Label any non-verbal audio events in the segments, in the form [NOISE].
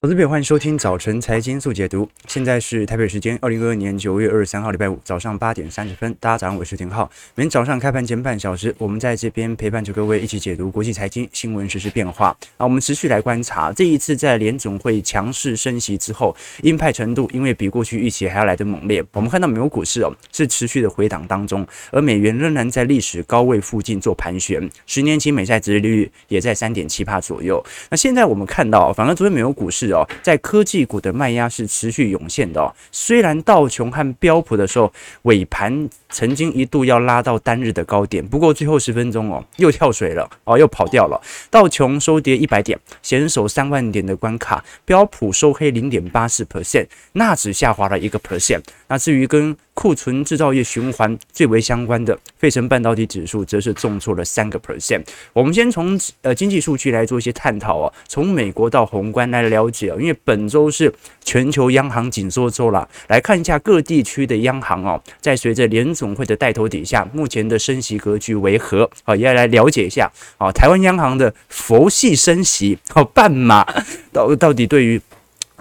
投资朋友，欢迎收听早晨财经速解读。现在是台北时间二零二二年九月二十三号，礼拜五早上八点三十分。大家早上好，我是廷浩。每天早上开盘前半小时，我们在这边陪伴着各位一起解读国际财经新闻实、时变化。啊，我们持续来观察这一次在联总会强势升息之后，鹰派程度因为比过去预期还要来得猛烈。我们看到美国股市哦是持续的回档当中，而美元仍然在历史高位附近做盘旋，十年期美债殖利率也在三点七趴左右。那现在我们看到，反而昨天美国股市哦，在科技股的卖压是持续涌现的哦。虽然道琼和标普的时候尾盘曾经一度要拉到单日的高点，不过最后十分钟哦又跳水了哦，又跑掉了。道琼收跌一百点，险守三万点的关卡。标普收黑零点八四 percent，纳指下滑了一个 percent。那至于跟库存制造业循环最为相关的费城半导体指数，则是重挫了三个 percent。我们先从呃经济数据来做一些探讨哦，从美国到宏观来了解因为本周是全球央行紧缩周了，来看一下各地区的央行哦，在随着联总会的带头底下，目前的升息格局为何？好，也要来了解一下啊，台湾央行的佛系升息，好，半马到到底对于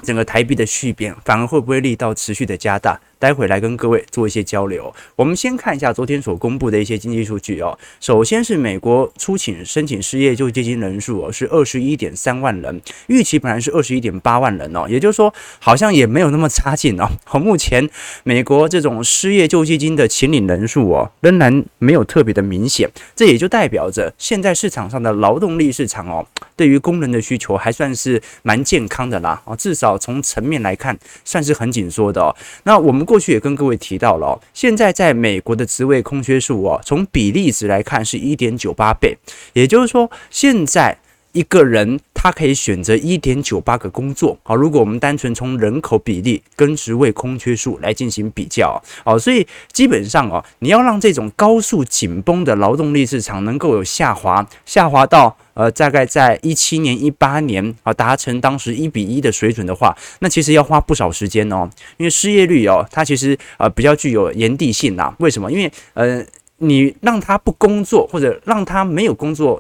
整个台币的续贬，反而会不会力道持续的加大？待会来跟各位做一些交流。我们先看一下昨天所公布的一些经济数据哦。首先是美国初请申请失业救济金人数哦，是二十一点三万人，预期本来是二十一点八万人哦，也就是说好像也没有那么差劲哦。好，目前美国这种失业救济金的请领人数哦，仍然没有特别的明显，这也就代表着现在市场上的劳动力市场哦，对于工人的需求还算是蛮健康的啦。哦，至少从层面来看，算是很紧缩的哦。那我们。过去也跟各位提到了，现在在美国的职位空缺数哦，从比例值来看是一点九八倍，也就是说，现在一个人他可以选择一点九八个工作。好，如果我们单纯从人口比例跟职位空缺数来进行比较，好，所以基本上哦，你要让这种高速紧绷的劳动力市场能够有下滑，下滑到。呃，大概在一七年、一八年啊，达成当时一比一的水准的话，那其实要花不少时间哦。因为失业率哦，它其实呃比较具有延递性呐。为什么？因为呃，你让他不工作，或者让他没有工作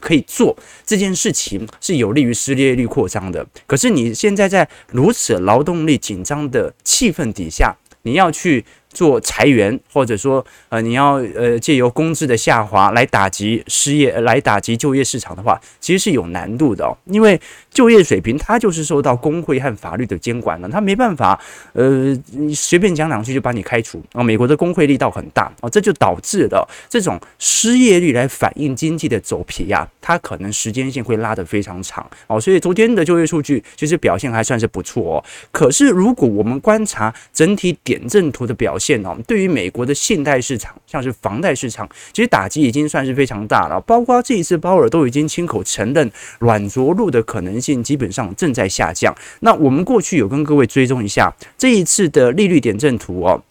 可以做这件事情，是有利于失业率扩张的。可是你现在在如此劳动力紧张的气氛底下，你要去。做裁员，或者说，呃，你要呃借由工资的下滑来打击失业，来打击就业市场的话，其实是有难度的哦。因为就业水平它就是受到工会和法律的监管了，它没办法，呃，你随便讲两句就把你开除啊。美国的工会力道很大啊，这就导致了这种失业率来反映经济的走皮呀，它可能时间线会拉得非常长哦。所以昨天的就业数据其实表现还算是不错哦。可是如果我们观察整体点阵图的表现，现哦，对于美国的信贷市场，像是房贷市场，其实打击已经算是非常大了。包括这一次鲍尔都已经亲口承认，软着陆的可能性基本上正在下降。那我们过去有跟各位追踪一下这一次的利率点阵图哦。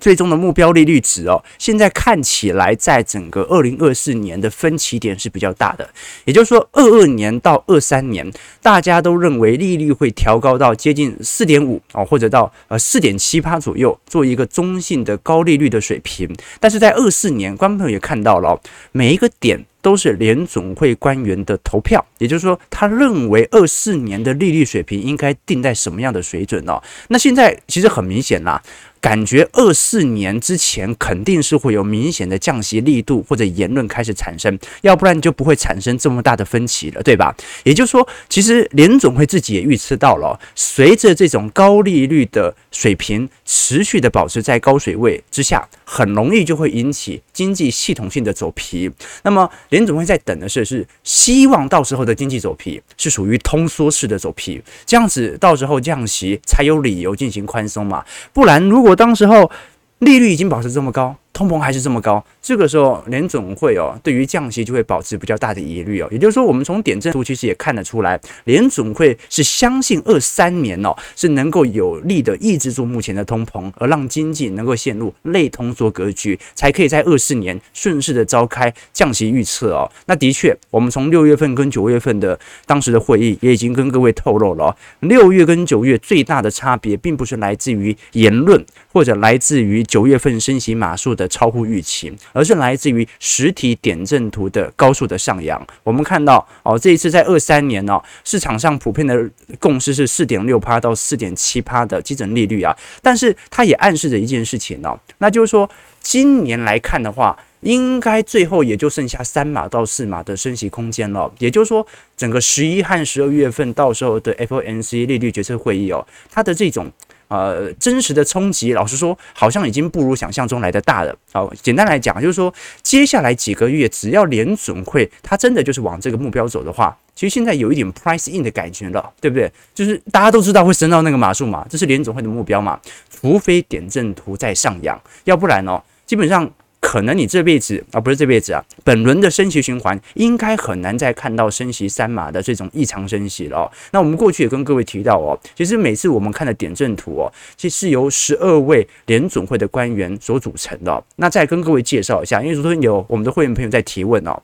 最终的目标利率值哦，现在看起来在整个二零二四年的分歧点是比较大的，也就是说，二二年到二三年，大家都认为利率会调高到接近四点五哦，或者到呃四点七八左右，做一个中性的高利率的水平。但是在二四年，观众朋友也看到了，每一个点都是联总会官员的投票，也就是说，他认为二四年的利率水平应该定在什么样的水准哦？那现在其实很明显啦。感觉二四年之前肯定是会有明显的降息力度或者言论开始产生，要不然就不会产生这么大的分歧了，对吧？也就是说，其实联总会自己也预测到了，随着这种高利率的水平持续的保持在高水位之下，很容易就会引起经济系统性的走皮。那么联总会在等的是，是希望到时候的经济走皮是属于通缩式的走皮，这样子到时候降息才有理由进行宽松嘛，不然如果我当时候利率已经保持这么高。通膨还是这么高，这个时候联总会哦，对于降息就会保持比较大的疑虑哦。也就是说，我们从点阵图其实也看得出来，联总会是相信二三年哦是能够有力的抑制住目前的通膨，而让经济能够陷入类通缩格局，才可以在二四年顺势的召开降息预测哦。那的确，我们从六月份跟九月份的当时的会议也已经跟各位透露了哦，六月跟九月最大的差别，并不是来自于言论或者来自于九月份升息码数的。超乎预期，而是来自于实体点阵图的高速的上扬。我们看到哦，这一次在二三年哦，市场上普遍的共识是四点六趴到四点七趴的基准利率啊，但是它也暗示着一件事情哦，那就是说今年来看的话。应该最后也就剩下三码到四码的升息空间了，也就是说，整个十一和十二月份到时候的 FOMC 利率决策会议哦，它的这种呃真实的冲击，老实说，好像已经不如想象中来的大了。好，简单来讲，就是说，接下来几个月，只要联准会它真的就是往这个目标走的话，其实现在有一点 price in 的感觉了，对不对？就是大家都知道会升到那个码数嘛，这是联准会的目标嘛，除非点阵图在上扬，要不然哦，基本上。可能你这辈子啊，不是这辈子啊，本轮的升息循环应该很难再看到升息三码的这种异常升息了哦。那我们过去也跟各位提到哦，其实每次我们看的点阵图哦，其实是由十二位联准会的官员所组成的。那再跟各位介绍一下，因为昨天有我们的会员朋友在提问哦。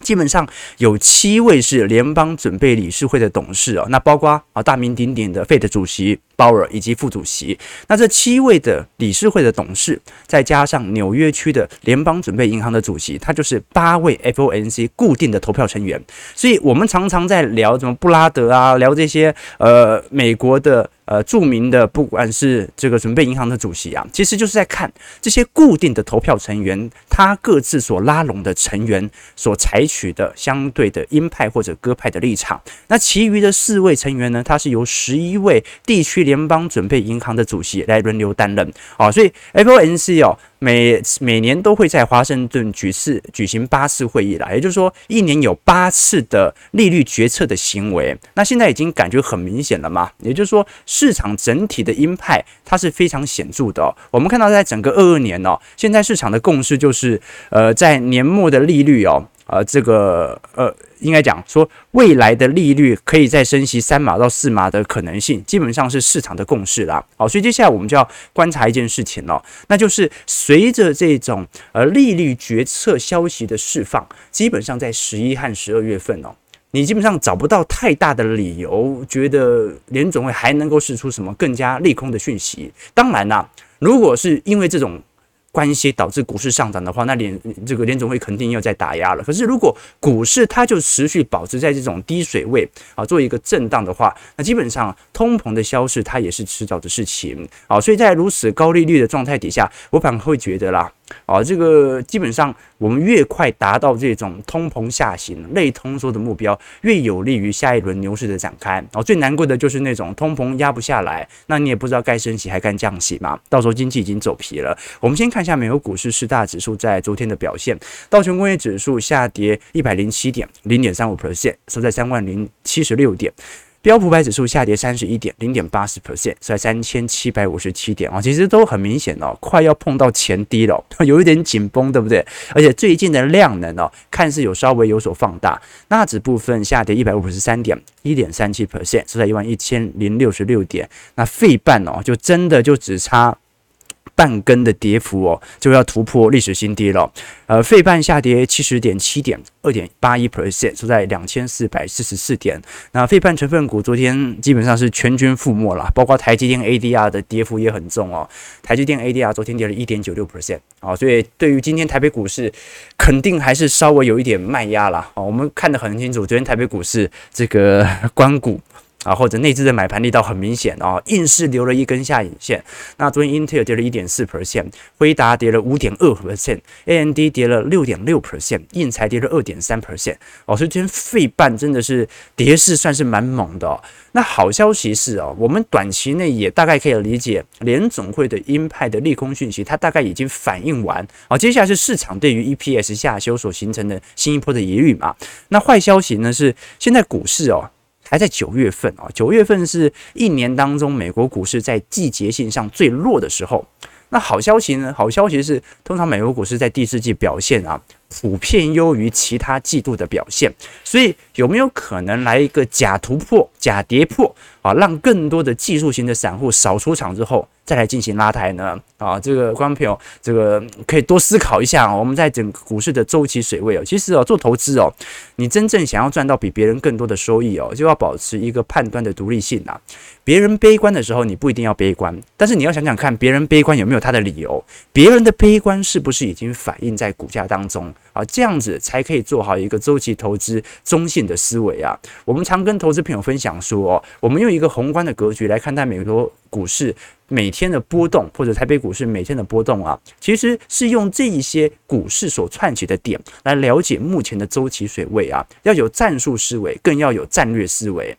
基本上有七位是联邦准备理事会的董事哦，那包括啊大名鼎鼎的费的主席鲍尔以及副主席，那这七位的理事会的董事，再加上纽约区的联邦准备银行的主席，他就是八位 FOMC 固定的投票成员。所以我们常常在聊什么布拉德啊，聊这些呃美国的。呃，著名的不管是这个准备银行的主席啊，其实就是在看这些固定的投票成员，他各自所拉拢的成员所采取的相对的鹰派或者鸽派的立场。那其余的四位成员呢，他是由十一位地区联邦准备银行的主席来轮流担任。啊，所以 FOMC 哦。每每年都会在华盛顿举次举行八次会议啦，也就是说，一年有八次的利率决策的行为。那现在已经感觉很明显了嘛？也就是说，市场整体的鹰派它是非常显著的。我们看到，在整个二二年哦，现在市场的共识就是，呃，在年末的利率哦。呃，这个呃，应该讲说，未来的利率可以再升息三码到四码的可能性，基本上是市场的共识啦。好，所以接下来我们就要观察一件事情了，那就是随着这种呃利率决策消息的释放，基本上在十一和十二月份哦，你基本上找不到太大的理由觉得联准会还能够释出什么更加利空的讯息。当然啦，如果是因为这种。关系导致股市上涨的话，那联这个联总会肯定又在打压了。可是如果股市它就持续保持在这种低水位啊，做一个震荡的话，那基本上通膨的消失它也是迟早的事情啊。所以在如此高利率的状态底下，我反而会觉得啦。啊，这个基本上我们越快达到这种通膨下行、类通缩的目标，越有利于下一轮牛市的展开。哦，最难过的就是那种通膨压不下来，那你也不知道该升息还该降息嘛？到时候经济已经走皮了。我们先看一下美国股市四大指数在昨天的表现，道琼工业指数下跌一百零七点，零点三五 percent，收在三万零七十六点。标普百指数下跌三十一点零点八十 percent，在三千七百五十七点啊，其实都很明显哦，快要碰到前低了，[LAUGHS] 有一点紧绷，对不对？而且最近的量能哦，看似有稍微有所放大。纳指部分下跌一百五十三点一点三七 percent，是在一万一千零六十六点。那费半哦，就真的就只差。半根的跌幅哦，就要突破历史新低了。呃，费半下跌七十点七点二点八一 percent，收在两千四百四十四点。那费半成分股昨天基本上是全军覆没了，包括台积电 ADR 的跌幅也很重哦。台积电 ADR 昨天跌了一点九六 percent 啊，所以对于今天台北股市肯定还是稍微有一点卖压了啊。我们看得很清楚，昨天台北股市这个 [LAUGHS] 官股。啊，或者内资的买盘力道很明显哦，硬是留了一根下影线。那昨天英特尔跌了一点四 percent，辉达跌了五点二 percent，AMD 跌了六点六 percent，印才跌了二点三 percent。哦，所以今天费半真的是跌势算是蛮猛的。那好消息是哦，我们短期内也大概可以理解联总会的鹰派的利空讯息，它大概已经反映完。哦，接下来是市场对于 EPS 下修所形成的新一波的疑虑嘛。那坏消息呢是现在股市哦。还在九月份啊，九月份是一年当中美国股市在季节性上最弱的时候。那好消息呢？好消息是，通常美国股市在第四季表现啊，普遍优于其他季度的表现。所以有没有可能来一个假突破、假跌破啊，让更多的技术型的散户少出场之后，再来进行拉抬呢？啊，这个观众朋友，这个可以多思考一下。我们在整个股市的周期水位哦，其实哦，做投资哦，你真正想要赚到比别人更多的收益哦，就要保持一个判断的独立性啊。别人悲观的时候，你不一定要悲观，但是你要想想看，别人悲观有没有他的理由？别人的悲观是不是已经反映在股价当中啊？这样子才可以做好一个周期投资中性的思维啊。我们常跟投资朋友分享说哦，我们用一个宏观的格局来看待美国股市每天的波动，或者台北股市每天的波动啊，其实是用这一些股市所串起的点来了解目前的周期水位啊，要有战术思维，更要有战略思维。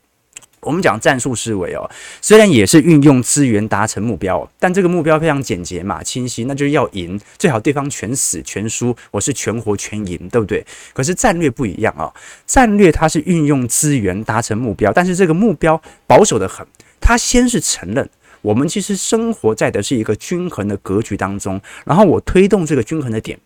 我们讲战术思维哦，虽然也是运用资源达成目标，但这个目标非常简洁嘛，清晰，那就是要赢，最好对方全死全输，我是全活全赢，对不对？可是战略不一样啊，战略它是运用资源达成目标，但是这个目标保守得很，它先是承认。我们其实生活在的是一个均衡的格局当中，然后我推动这个均衡的点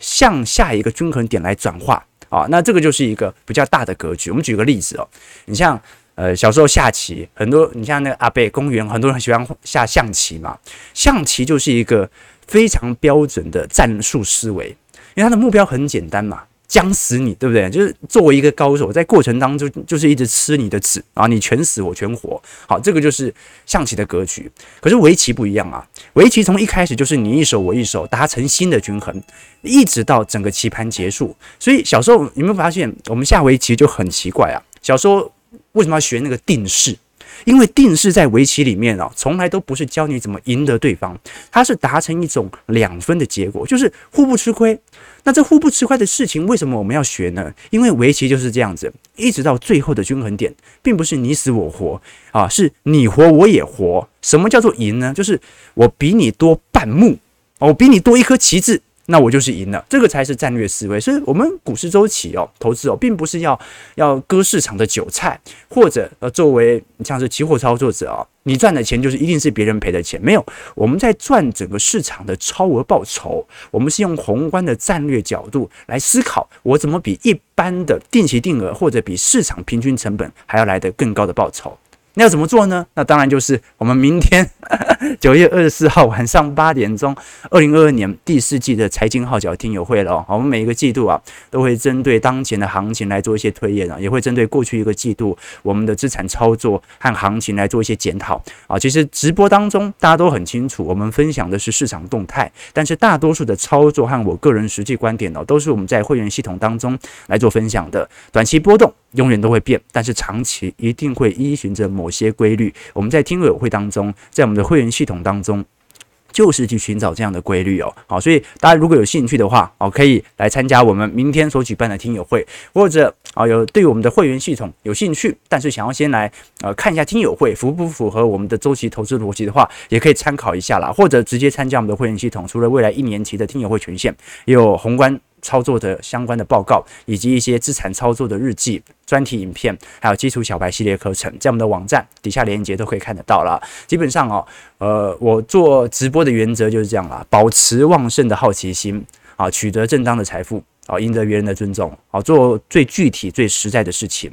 向下一个均衡点来转化啊，那这个就是一个比较大的格局。我们举个例子哦，你像呃小时候下棋，很多你像那个阿贝公园，很多人喜欢下象棋嘛，象棋就是一个非常标准的战术思维，因为它的目标很简单嘛。将死你，对不对？就是作为一个高手，在过程当中就是一直吃你的子啊，你全死我全活。好，这个就是象棋的格局。可是围棋不一样啊，围棋从一开始就是你一手我一手，达成新的均衡，一直到整个棋盘结束。所以小时候有没有发现，我们下围棋就很奇怪啊？小时候为什么要学那个定式？因为定式在围棋里面啊，从来都不是教你怎么赢得对方，它是达成一种两分的结果，就是互不吃亏。那这互不吃亏的事情，为什么我们要学呢？因为围棋就是这样子，一直到最后的均衡点，并不是你死我活啊，是你活我也活。什么叫做赢呢？就是我比你多半目，我比你多一颗棋子。那我就是赢了，这个才是战略思维。所以，我们股市周期哦，投资哦，并不是要要割市场的韭菜，或者呃，作为像是期货操作者哦，你赚的钱就是一定是别人赔的钱。没有，我们在赚整个市场的超额报酬。我们是用宏观的战略角度来思考，我怎么比一般的定期定额或者比市场平均成本还要来得更高的报酬。那要怎么做呢？那当然就是我们明天 [LAUGHS] 九月二十四号晚上八点钟，二零二二年第四季的财经号角听友会了。我们每一个季度啊，都会针对当前的行情来做一些推演啊，也会针对过去一个季度我们的资产操作和行情来做一些检讨啊。其实直播当中大家都很清楚，我们分享的是市场动态，但是大多数的操作和我个人实际观点呢，都是我们在会员系统当中来做分享的。短期波动永远都会变，但是长期一定会依循着某些规律。我们在听友会当中，在我们的会员系统当中，就是去寻找这样的规律哦。好，所以大家如果有兴趣的话，哦，可以来参加我们明天所举办的听友会，或者啊有对我们的会员系统有兴趣，但是想要先来呃看一下听友会符不符合我们的周期投资逻辑的话，也可以参考一下啦，或者直接参加我们的会员系统。除了未来一年期的听友会权限，也有宏观。操作的相关的报告，以及一些资产操作的日记、专题影片，还有基础小白系列课程，在我们的网站底下连接都可以看得到了。基本上哦，呃，我做直播的原则就是这样啦，保持旺盛的好奇心啊，取得正当的财富啊，赢得别人的尊重啊，做最具体、最实在的事情。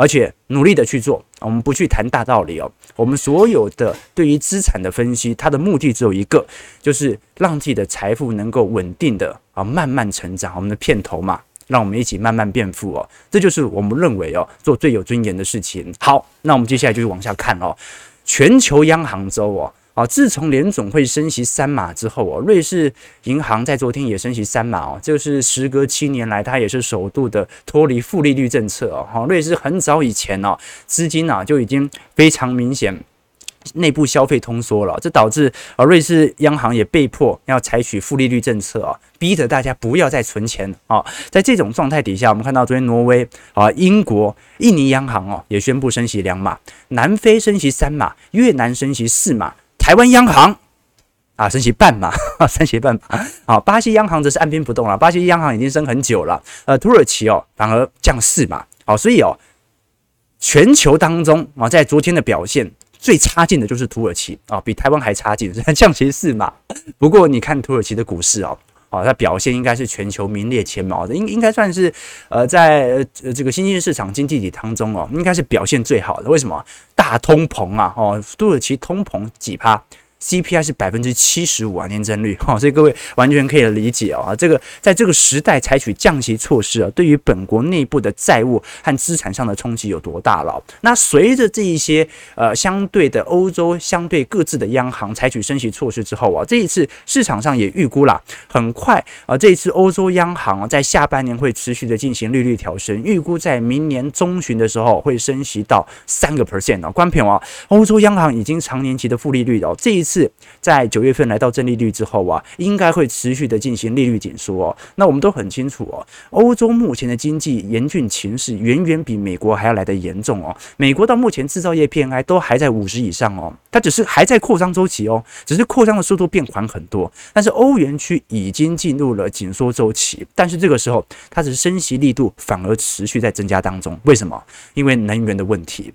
而且努力的去做，我们不去谈大道理哦。我们所有的对于资产的分析，它的目的只有一个，就是让自己的财富能够稳定的啊慢慢成长。我们的片头嘛，让我们一起慢慢变富哦。这就是我们认为哦做最有尊严的事情。好，那我们接下来就是往下看哦，全球央行周哦。啊，自从联总会升息三码之后哦，瑞士银行在昨天也升息三码哦，就是时隔七年来，它也是首度的脱离负利率政策哦。哈，瑞士很早以前哦，资金啊就已经非常明显内部消费通缩了，这导致啊瑞士央行也被迫要采取负利率政策啊，逼着大家不要再存钱啊。在这种状态底下，我们看到昨天挪威啊、英国、印尼央行哦也宣布升息两码，南非升息三码，越南升息四码。台湾央行啊，升息半码，[LAUGHS] 升息半码。好，巴西央行则是按兵不动了。巴西央行已经升很久了。呃，土耳其哦，反而降四码。好，所以哦，全球当中啊，在昨天的表现最差劲的就是土耳其啊，比台湾还差劲，[LAUGHS] 降息四码。不过你看土耳其的股市哦，哦，它表现应该是全球名列前茅的，应应该算是呃，在这个新兴市场经济体当中哦，应该是表现最好的。为什么？啊通膨啊，哦，土耳其通膨几趴？CPI 是百分之七十五啊，年增率哈，[LAUGHS] 所以各位完全可以理解啊，这个在这个时代采取降息措施啊，对于本国内部的债务和资产上的冲击有多大了？那随着这一些呃相对的欧洲相对各自的央行采取升息措施之后啊，这一次市场上也预估了，很快啊，这一次欧洲央行在下半年会持续的进行利率调升，预估在明年中旬的时候会升息到三个 percent 啊，关平啊，欧洲央行已经长年期的负利率哦，这一次。是在九月份来到正利率之后啊，应该会持续的进行利率紧缩哦。那我们都很清楚哦，欧洲目前的经济严峻情势远远比美国还要来得严重哦。美国到目前制造业 PMI 都还在五十以上哦，它只是还在扩张周期哦，只是扩张的速度变缓很多。但是欧元区已经进入了紧缩周期，但是这个时候它的升息力度反而持续在增加当中。为什么？因为能源的问题。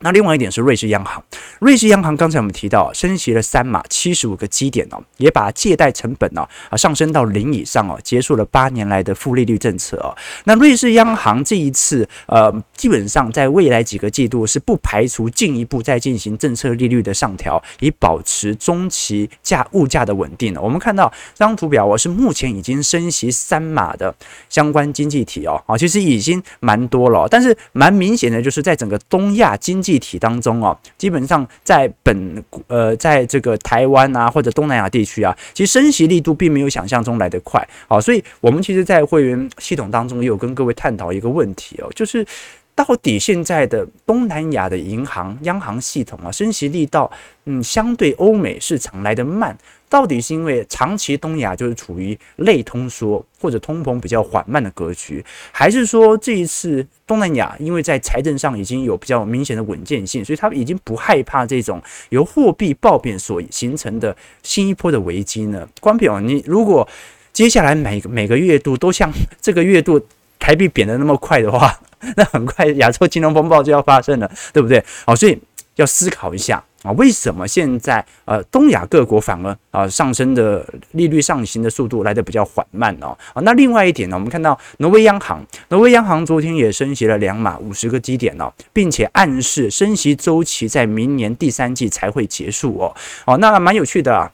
那另外一点是瑞士央行，瑞士央行刚才我们提到升息了三码七十五个基点哦，也把借贷成本呢啊上升到零以上哦，结束了八年来的负利率政策哦。那瑞士央行这一次呃，基本上在未来几个季度是不排除进一步再进行政策利率的上调，以保持中期价物价的稳定。我们看到这张图表，我是目前已经升息三码的相关经济体哦啊，其实已经蛮多了，但是蛮明显的就是在整个东亚经济体当中哦，基本上在本呃，在这个台湾啊或者东南亚地区啊，其实升息力度并没有想象中来得快。好，所以我们其实，在会员系统当中也有跟各位探讨一个问题哦，就是到底现在的东南亚的银行央行系统啊，升息力道嗯，相对欧美市场来得慢。到底是因为长期东亚就是处于类通缩或者通膨比较缓慢的格局，还是说这一次东南亚因为在财政上已经有比较明显的稳健性，所以他们已经不害怕这种由货币暴贬所形成的新一波的危机呢？关平，你如果接下来每每个月度都像这个月度台币贬得那么快的话，[LAUGHS] 那很快亚洲金融风暴就要发生了，对不对？好，所以要思考一下。啊，为什么现在呃东亚各国反而啊上升的利率上行的速度来得比较缓慢哦？啊，那另外一点呢，我们看到挪威央行，挪威央行昨天也升息了两码五十个基点哦，并且暗示升息周期在明年第三季才会结束哦。哦，那蛮有趣的啊。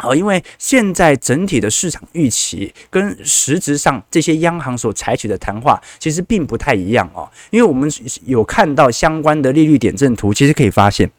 好，因为现在整体的市场预期跟实质上这些央行所采取的谈话其实并不太一样哦，因为我们有看到相关的利率点阵图，其实可以发现。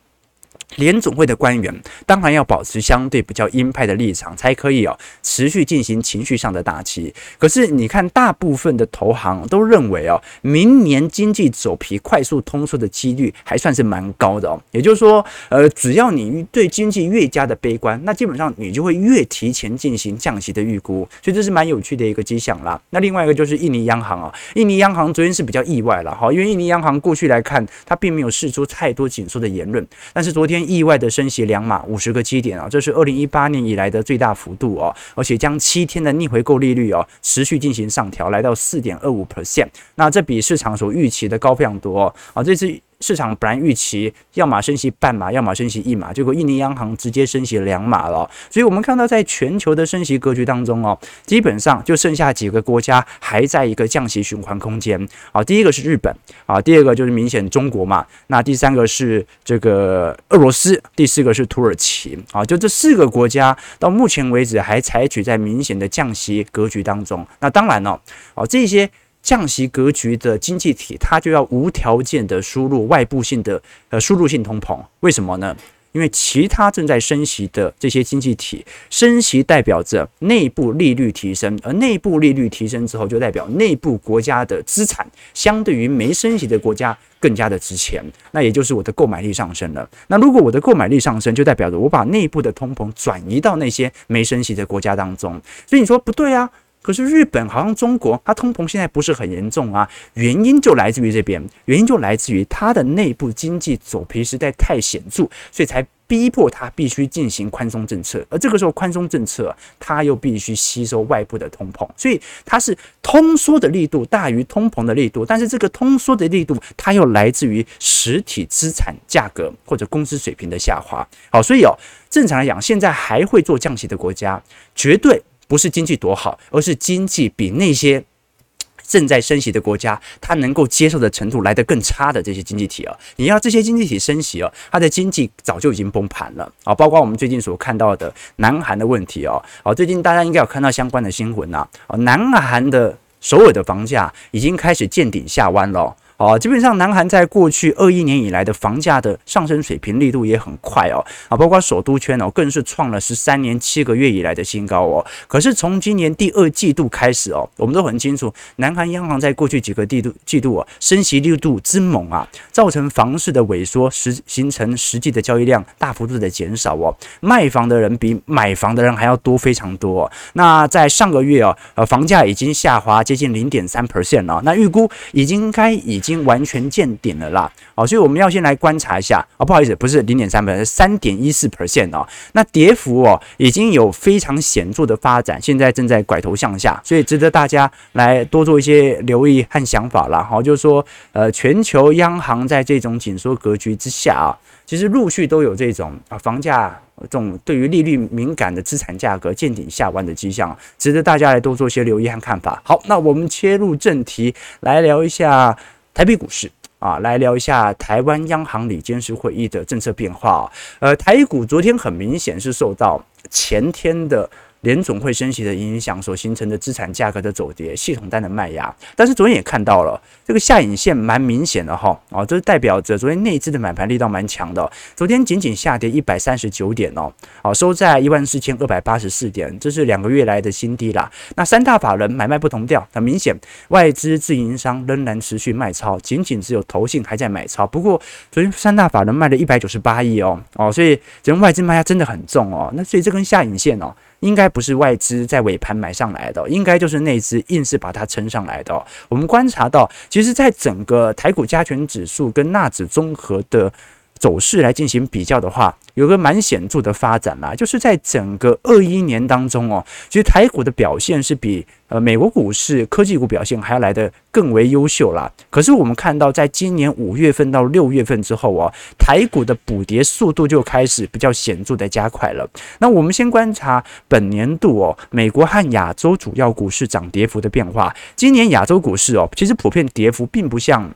联总会的官员当然要保持相对比较鹰派的立场，才可以哦持续进行情绪上的打击。可是你看，大部分的投行都认为哦，明年经济走皮、快速通缩的几率还算是蛮高的哦。也就是说，呃，只要你对经济越加的悲观，那基本上你就会越提前进行降息的预估。所以这是蛮有趣的一个迹象啦。那另外一个就是印尼央行啊，印尼央行昨天是比较意外了哈，因为印尼央行过去来看，它并没有释出太多紧缩的言论，但是昨天。意外的升息两码五十个基点啊，这是二零一八年以来的最大幅度哦，而且将七天的逆回购利率哦持续进行上调，来到四点二五 percent，那这比市场所预期的高非常多哦，啊，这次。市场本来预期要么升息半码，要么升息一码，结果印尼央行直接升息两码了。所以，我们看到在全球的升息格局当中哦，基本上就剩下几个国家还在一个降息循环空间。啊，第一个是日本啊，第二个就是明显中国嘛，那第三个是这个俄罗斯，第四个是土耳其啊，就这四个国家到目前为止还采取在明显的降息格局当中。那当然了，哦，这些。降息格局的经济体，它就要无条件的输入外部性的呃输入性通膨，为什么呢？因为其他正在升息的这些经济体，升息代表着内部利率提升，而内部利率提升之后，就代表内部国家的资产相对于没升息的国家更加的值钱，那也就是我的购买力上升了。那如果我的购买力上升，就代表着我把内部的通膨转移到那些没升息的国家当中，所以你说不对啊？可是日本好像中国，它通膨现在不是很严重啊，原因就来自于这边，原因就来自于它的内部经济走皮实在太显著，所以才逼迫它必须进行宽松政策，而这个时候宽松政策它又必须吸收外部的通膨，所以它是通缩的力度大于通膨的力度，但是这个通缩的力度它又来自于实体资产价格或者工资水平的下滑。好，所以哦，正常来讲，现在还会做降息的国家，绝对。不是经济多好，而是经济比那些 [TSK] 正在升息的国家，它能够接受的程度来得更差的这些经济体啊，你要这些经济体升息啊，它的经济早就已经崩盘了啊，包括我们最近所看到的南韩的问题哦，哦，最近大家应该有看到相关的新闻呐，哦，南韩的首尔的房价已经开始见顶下弯了。基本上南韩在过去二一年以来的房价的上升水平力度也很快哦，啊，包括首都圈哦，更是创了十三年七个月以来的新高哦。可是从今年第二季度开始哦，我们都很清楚，南韩央行在过去几个季度季度啊，升息力度之猛啊，造成房市的萎缩，实形成实际的交易量大幅度的减少哦，卖房的人比买房的人还要多非常多哦。那在上个月啊，呃，房价已经下滑接近零点三 percent 了，那预估已经该已经。已经完全见顶了啦，好，所以我们要先来观察一下啊，不好意思，不是零点三分是三点一四 percent 哦，那跌幅哦已经有非常显著的发展，现在正在拐头向下，所以值得大家来多做一些留意和想法啦。好，就是说，呃，全球央行在这种紧缩格局之下啊，其实陆续都有这种啊房价这种对于利率敏感的资产价格见顶下弯的迹象，值得大家来多做些留意和看法。好，那我们切入正题，来聊一下。台北股市啊，来聊一下台湾央行里监事会议的政策变化。呃，台股昨天很明显是受到前天的。联总会升息的影响所形成的资产价格的走跌，系统单的卖压。但是昨天也看到了这个下影线蛮明显的哈，哦，这是代表着昨天内资的买盘力道蛮强的。昨天仅仅下跌一百三十九点哦，哦，收在一万四千二百八十四点，这是两个月来的新低啦。那三大法人买卖不同调，很明显，外资自营商仍然持续卖超，仅仅只有投信还在买超。不过昨天三大法人卖了一百九十八亿哦，哦，所以整个外资卖压真的很重哦。那所以这根下影线哦。应该不是外资在尾盘买上来的，应该就是内资硬是把它撑上来的。我们观察到，其实，在整个台股加权指数跟纳指综合的走势来进行比较的话，有个蛮显著的发展啦，就是在整个二一年当中哦，其实台股的表现是比呃美国股市、科技股表现还要来得更为优秀啦。可是我们看到，在今年五月份到六月份之后哦，台股的补跌速度就开始比较显著的加快了。那我们先观察本年度哦，美国和亚洲主要股市涨跌幅的变化。今年亚洲股市哦，其实普遍跌幅并不像。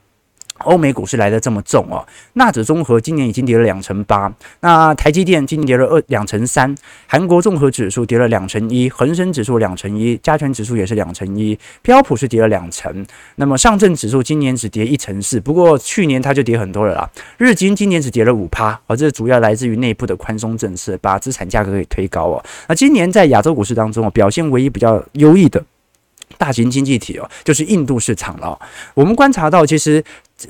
欧美股市来的这么重哦，纳指综合今年已经跌了两成八，那台积电今年跌了二两成三，韩国综合指数跌了两成一，恒生指数两成一，加权指数也是两成一，标普是跌了两成，那么上证指数今年只跌一成四，不过去年它就跌很多了啦，日经今年只跌了五趴，而这主要来自于内部的宽松政策，把资产价格给推高哦。那今年在亚洲股市当中，表现唯一比较优异的大型经济体哦，就是印度市场了。我们观察到，其实。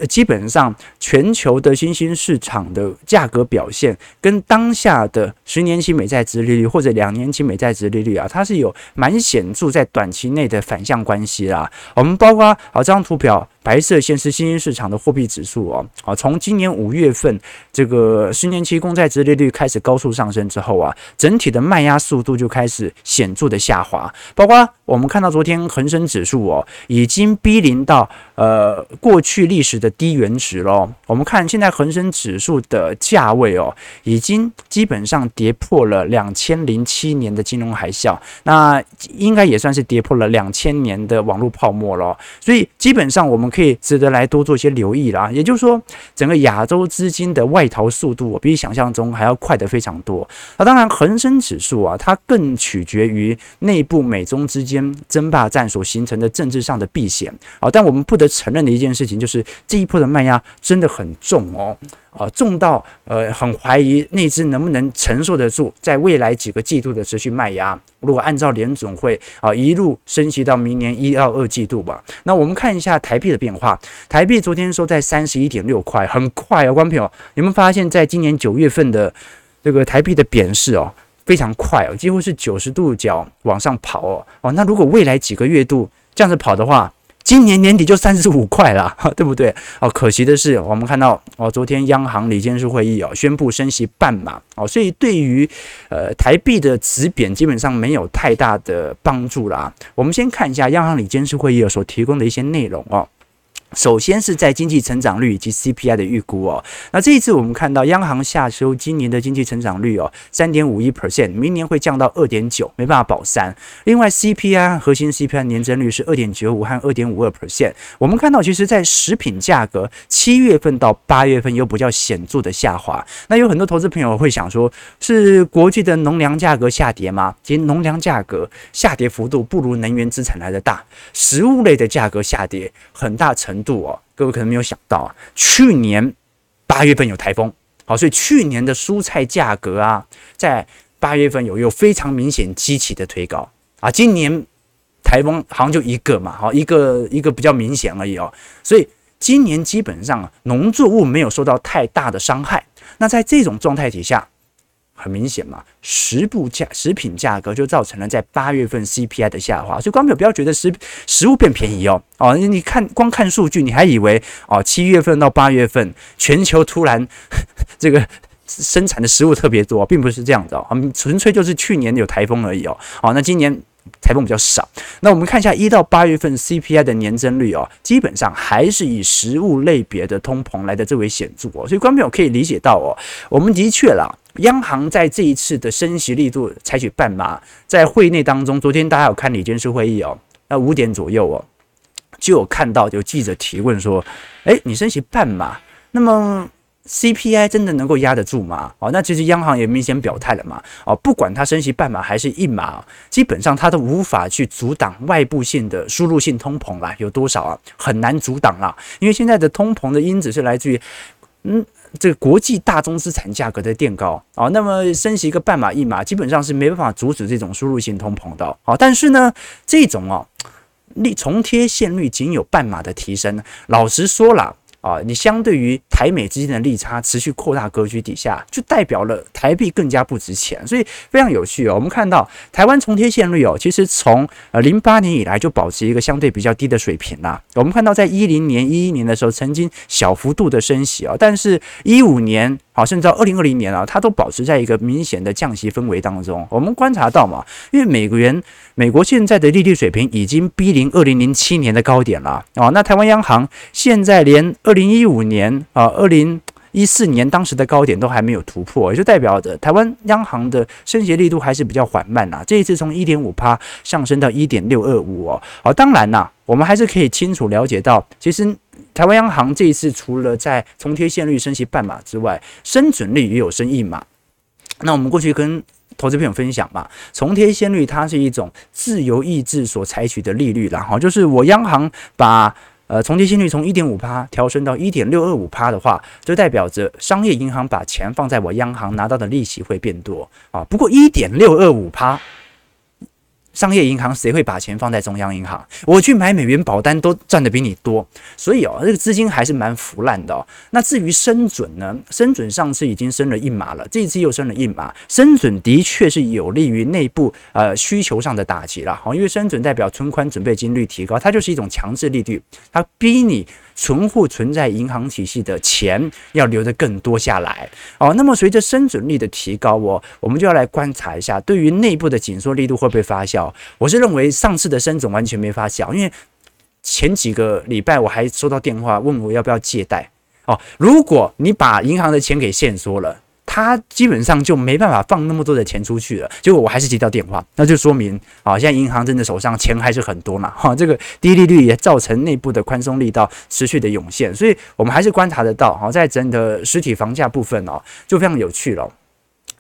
基本上，全球的新兴市场的价格表现跟当下的十年期美债值利率或者两年期美债值利率啊，它是有蛮显著在短期内的反向关系啦。我们包括啊这张图表，白色线是新兴市场的货币指数哦，啊，从今年五月份这个十年期公债殖利率开始高速上升之后啊，整体的卖压速度就开始显著的下滑。包括我们看到昨天恒生指数哦，已经逼临到呃过去历史的低原值喽，我们看现在恒生指数的价位哦，已经基本上跌破了两千零七年的金融海啸，那应该也算是跌破了两千年的网络泡沫了。所以基本上我们可以值得来多做一些留意了啊。也就是说，整个亚洲资金的外逃速度比想象中还要快得非常多。那当然，恒生指数啊，它更取决于内部美中之间争霸战所形成的政治上的避险啊。但我们不得承认的一件事情就是。这一波的卖压真的很重哦，啊，重到呃很怀疑内资能不能承受得住，在未来几个季度的持续卖压。如果按照联总会啊一路升息到明年一到二季度吧，那我们看一下台币的变化。台币昨天收在三十一点六块，很快哦，观众朋友，你们发现在今年九月份的这个台币的贬势哦，非常快哦，几乎是九十度角往上跑哦，哦，那如果未来几个月度这样子跑的话，今年年底就三十五块了，[LAUGHS] 对不对？哦，可惜的是，我们看到哦，昨天央行理监事会议哦宣布升息半码哦，所以对于呃台币的值贬基本上没有太大的帮助啦。我们先看一下央行理监事会议所提供的一些内容哦。首先是在经济成长率以及 CPI 的预估哦，那这一次我们看到央行下修今年的经济成长率哦，三点五一 percent，明年会降到二点九，没办法保三。另外 CPI 核心 CPI 年增率是二点九五和二点五二 percent。我们看到其实在食品价格七月份到八月份有比较显著的下滑。那有很多投资朋友会想说，是国际的农粮价格下跌吗？其实农粮价格下跌幅度不如能源资产来的大，食物类的价格下跌很大程度。哦，各位可能没有想到啊，去年八月份有台风，好，所以去年的蔬菜价格啊，在八月份有有非常明显激起的推高啊。今年台风好像就一个嘛，好，一个一个比较明显而已哦，所以今年基本上农作物没有受到太大的伤害。那在这种状态底下。很明显嘛，食部价、食品价格就造成了在八月份 CPI 的下滑，所以观众朋友不要觉得食食物变便宜哦哦，你看光看数据，你还以为哦七月份到八月份全球突然 [LAUGHS] 这个生产的食物特别多，并不是这样的哦，纯粹就是去年有台风而已哦哦，那今年。台风比较少，那我们看一下一到八月份 CPI 的年增率哦，基本上还是以食物类别的通膨来的最为显著哦，所以观众朋友可以理解到哦，我们的确啦，央行在这一次的升息力度采取半码，在会内当中，昨天大家有看李监事会议哦，那五点左右哦，就有看到有记者提问说，诶，你升息半码，那么？CPI 真的能够压得住吗？哦，那其实央行也明显表态了嘛。哦，不管它升息半码还是一码，基本上它都无法去阻挡外部性的输入性通膨啦。有多少啊？很难阻挡啦。因为现在的通膨的因子是来自于，嗯，这个国际大宗资产价格的垫高。哦，那么升息一个半码一码，基本上是没办法阻止这种输入性通膨的。哦，但是呢，这种哦，利重贴现率仅有半码的提升，老实说了。啊，你相对于台美之间的利差持续扩大格局底下，就代表了台币更加不值钱，所以非常有趣哦。我们看到台湾重贴现率哦，其实从呃零八年以来就保持一个相对比较低的水平啦。我们看到在一零年、一一年的时候，曾经小幅度的升息哦，但是一五年。好，甚至到二零二零年啊，它都保持在一个明显的降息氛围当中。我们观察到嘛，因为美元、美国现在的利率水平已经逼临二零零七年的高点了啊。那台湾央行现在连二零一五年啊、二零一四年当时的高点都还没有突破，也就代表着台湾央行的升息力度还是比较缓慢呐。这一次从一点五趴上升到一点六二五哦。好，当然呐，我们还是可以清楚了解到，其实。台湾央行这一次除了在重贴现率升息半码之外，升准率也有升一码。那我们过去跟投资朋友分享嘛，重贴现率它是一种自由意志所采取的利率啦，哈，就是我央行把呃从低心率从一点五趴调升到一点六二五趴的话，就代表着商业银行把钱放在我央行拿到的利息会变多啊。不过一点六二五趴。商业银行谁会把钱放在中央银行？我去买美元保单都赚得比你多，所以哦，这个资金还是蛮腐烂的哦。那至于升准呢？升准上次已经升了一码了，这次又升了一码。升准的确是有利于内部呃需求上的打击了，好，因为升准代表存款准备金率提高，它就是一种强制利率，它逼你。存户存在银行体系的钱要留得更多下来哦。那么随着生准率的提高哦，我们就要来观察一下，对于内部的紧缩力度会不会发酵？我是认为上次的生准完全没发酵，因为前几个礼拜我还收到电话问我要不要借贷哦。如果你把银行的钱给限缩了。他基本上就没办法放那么多的钱出去了，结果我还是接到电话，那就说明啊，现在银行真的手上钱还是很多嘛，哈，这个低利率也造成内部的宽松力道持续的涌现，所以我们还是观察得到，哈，在整个实体房价部分哦，就非常有趣了。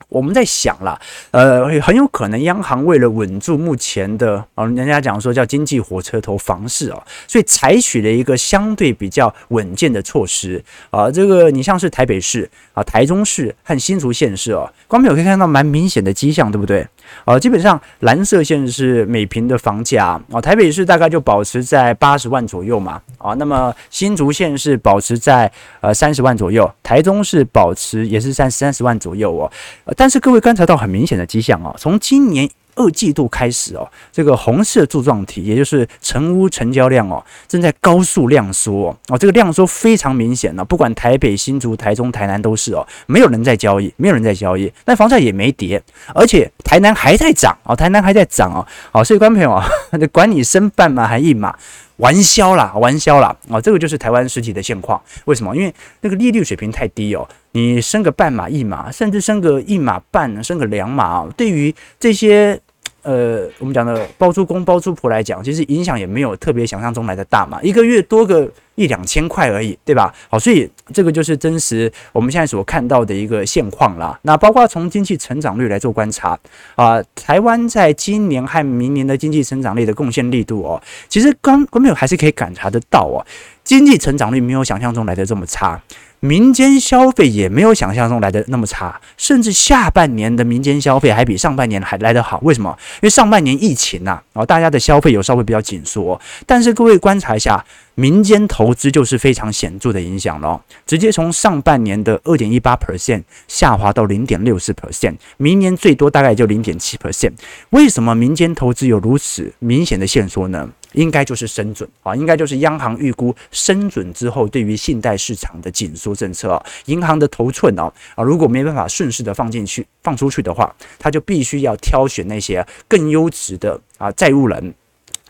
我们在想了，呃，很有可能央行为了稳住目前的啊，人家讲说叫经济火车头房市啊，所以采取了一个相对比较稳健的措施啊。这个你像是台北市啊、台中市和新竹县市哦，光没有可以看到蛮明显的迹象，对不对？啊，基本上蓝色线是每平的房价啊，台北市大概就保持在八十万左右嘛啊，那么新竹县是保持在呃三十万左右，台中市保持也是三三十万左右哦。但是各位观察到很明显的迹象啊，从今年二季度开始哦，这个红色柱状体，也就是成屋成交量哦，正在高速量缩哦，这个量缩非常明显了，不管台北、新竹、台中、台南都是哦，没有人在交易，没有人在交易，但房价也没跌，而且台南还在涨哦，台南还在涨哦，好，所以观众朋友啊，[LAUGHS] 管你升半码还一码。玩消啦，玩消啦啊！这个就是台湾实体的现况。为什么？因为那个利率水平太低哦，你升个半码一码，甚至升个一码半，升个两码，对于这些。呃，我们讲的包租公包租婆来讲，其实影响也没有特别想象中来的大嘛，一个月多个一两千块而已，对吧？好，所以这个就是真实我们现在所看到的一个现况啦。那包括从经济成长率来做观察啊，台湾在今年和明年的经济成长率的贡献力度哦，其实刚刚没有还是可以感察得到哦，经济成长率没有想象中来的这么差。民间消费也没有想象中来的那么差，甚至下半年的民间消费还比上半年还来得好。为什么？因为上半年疫情呐，然后大家的消费有稍微比较紧缩。但是各位观察一下，民间投资就是非常显著的影响了，直接从上半年的二点一八 percent 下滑到零点六四 percent，明年最多大概就零点七 percent。为什么民间投资有如此明显的线索呢？应该就是升准啊，应该就是央行预估升准之后，对于信贷市场的紧缩政策啊，银行的头寸啊啊，如果没办法顺势的放进去、放出去的话，他就必须要挑选那些更优质的啊债务人。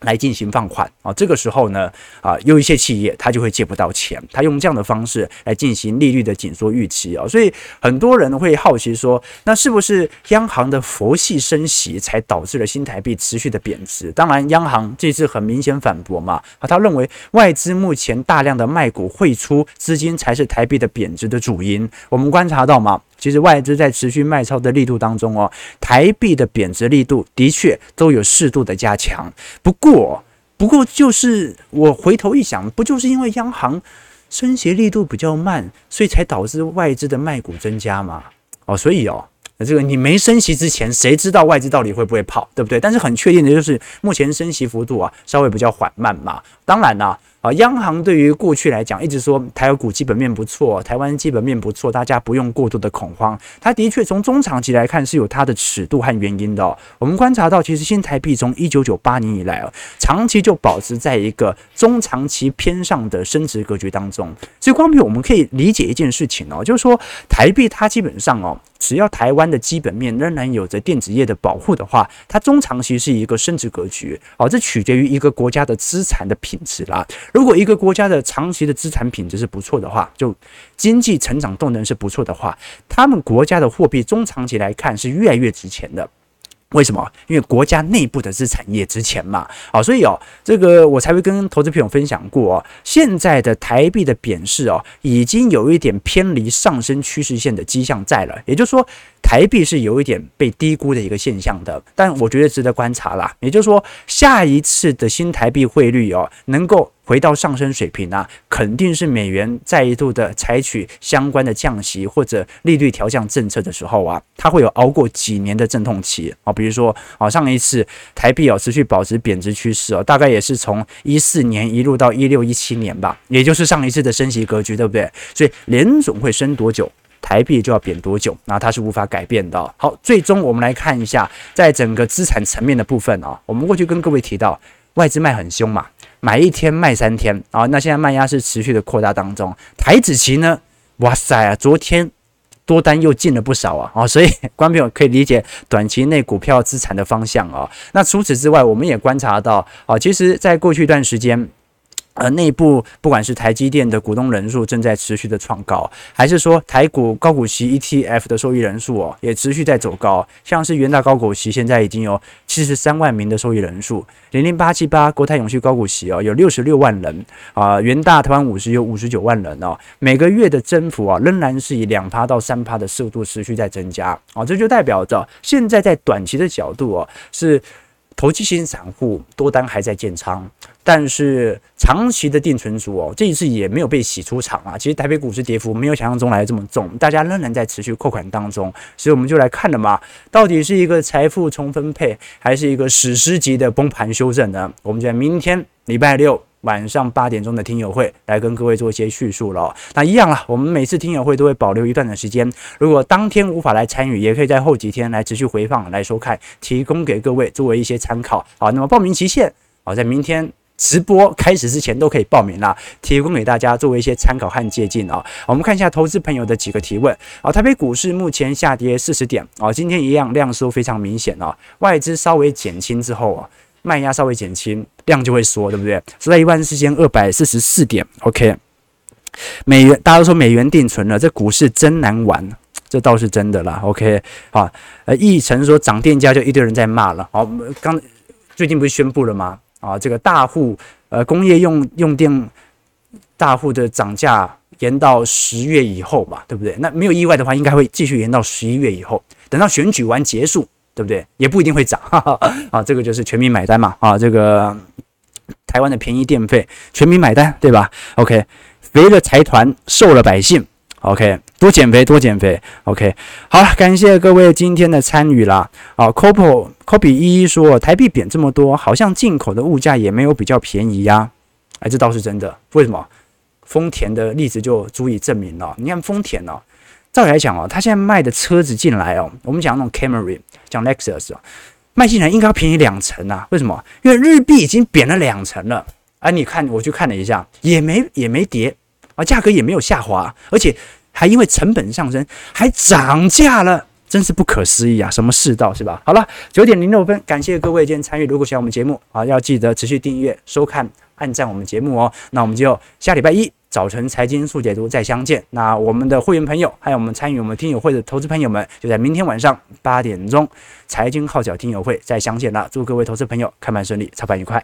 来进行放款啊，这个时候呢，啊，有一些企业他就会借不到钱，他用这样的方式来进行利率的紧缩预期啊，所以很多人会好奇说，那是不是央行的佛系升息才导致了新台币持续的贬值？当然，央行这次很明显反驳嘛，啊，他认为外资目前大量的卖股汇出资金才是台币的贬值的主因。我们观察到嘛。其实外资在持续卖超的力度当中哦，台币的贬值力度的确都有适度的加强。不过，不过就是我回头一想，不就是因为央行升息力度比较慢，所以才导致外资的卖股增加吗？哦，所以哦，这个你没升息之前，谁知道外资到底会不会跑，对不对？但是很确定的就是，目前升息幅度啊稍微比较缓慢嘛。当然啦。啊，啊央行对于过去来讲，一直说台股基本面不错，台湾基本面不错，大家不用过度的恐慌。它的确从中长期来看是有它的尺度和原因的。我们观察到，其实新台币从一九九八年以来啊，长期就保持在一个中长期偏上的升值格局当中。所以，光凭我们可以理解一件事情哦，就是说台币它基本上哦。只要台湾的基本面仍然有着电子业的保护的话，它中长期是一个升值格局。哦，这取决于一个国家的资产的品质啦。如果一个国家的长期的资产品质是不错的话，就经济成长动能是不错的话，他们国家的货币中长期来看是越来越值钱的。为什么？因为国家内部的资产也值钱嘛。好，所以哦，这个我才会跟投资朋友分享过哦，现在的台币的贬势哦，已经有一点偏离上升趋势线的迹象在了。也就是说，台币是有一点被低估的一个现象的。但我觉得值得观察啦。也就是说，下一次的新台币汇率哦，能够。回到上升水平啊，肯定是美元再一度的采取相关的降息或者利率调降政策的时候啊，它会有熬过几年的阵痛期啊。比如说啊，上一次台币哦持续保持贬值趋势哦，大概也是从一四年一路到一六一七年吧，也就是上一次的升息格局，对不对？所以联总会升多久，台币就要贬多久，那它是无法改变的。好，最终我们来看一下，在整个资产层面的部分啊，我们过去跟各位提到，外资卖很凶嘛。买一天卖三天啊，那现在卖压是持续的扩大当中。台指期呢，哇塞啊，昨天多单又进了不少啊，啊，所以 [LAUGHS] 观众朋友可以理解短期内股票资产的方向啊。那除此之外，我们也观察到啊，其实在过去一段时间。呃，内部不管是台积电的股东人数正在持续的创高，还是说台股高股息 ETF 的受益人数哦，也持续在走高。像是元大高股息现在已经有七十三万名的受益人数，零零八七八国泰永续高股息哦，有六十六万人啊，元大台湾五十有五十九万人哦，每个月的增幅啊，仍然是以两趴到三趴的速度持续在增加啊，这就代表着现在在短期的角度哦是。投机型散户多单还在建仓，但是长期的定存族哦，这一次也没有被洗出场啊。其实台北股市跌幅没有想象中来的这么重，大家仍然在持续扩款当中，所以我们就来看了嘛，到底是一个财富重分配，还是一个史诗级的崩盘修正呢？我们就在明天礼拜六。晚上八点钟的听友会来跟各位做一些叙述了。那一样啊，我们每次听友会都会保留一段的时间，如果当天无法来参与，也可以在后几天来持续回放来收看，提供给各位作为一些参考。好，那么报名期限啊，在明天直播开始之前都可以报名啦，提供给大家作为一些参考和借鉴啊。我们看一下投资朋友的几个提问啊，台北股市目前下跌四十点啊，今天一样量缩非常明显啊，外资稍微减轻之后啊。卖压稍微减轻，量就会缩，对不对？收在一万四千二百四十四点。OK，美元大家都说美元定存了，这股市真难玩，这倒是真的啦。OK，好，呃，易成说涨电价就一堆人在骂了。好，刚最近不是宣布了吗？啊，这个大户呃工业用用电大户的涨价延到十月以后吧，对不对？那没有意外的话，应该会继续延到十一月以后，等到选举完结束。对不对？也不一定会涨，[LAUGHS] 哈哈啊，这个就是全民买单嘛，啊，这个台湾的便宜电费，全民买单，对吧？OK，肥了财团，瘦了百姓，OK，多减肥，多减肥，OK，好了，感谢各位今天的参与啦。啊，Copo Copy 一一说，台币贬这么多，好像进口的物价也没有比较便宜呀，哎，这倒是真的，为什么？丰田的例子就足以证明了，你看丰田哦。照理来讲哦，他现在卖的车子进来哦，我们讲那种 Camry，讲 Lexus 哦，卖进来应该要便宜两成啊？为什么？因为日币已经贬了两成了。啊，你看，我去看了一下，也没也没跌啊，价格也没有下滑，而且还因为成本上升还涨价了，真是不可思议啊！什么世道是吧？好了，九点零六分，感谢各位今天参与。如果喜欢我们节目啊，要记得持续订阅、收看、按赞我们节目哦。那我们就下礼拜一。早晨财经速解读再相见。那我们的会员朋友，还有我们参与我们听友会的投资朋友们，就在明天晚上八点钟财经号角听友会再相见了。祝各位投资朋友开盘顺利，操盘愉快。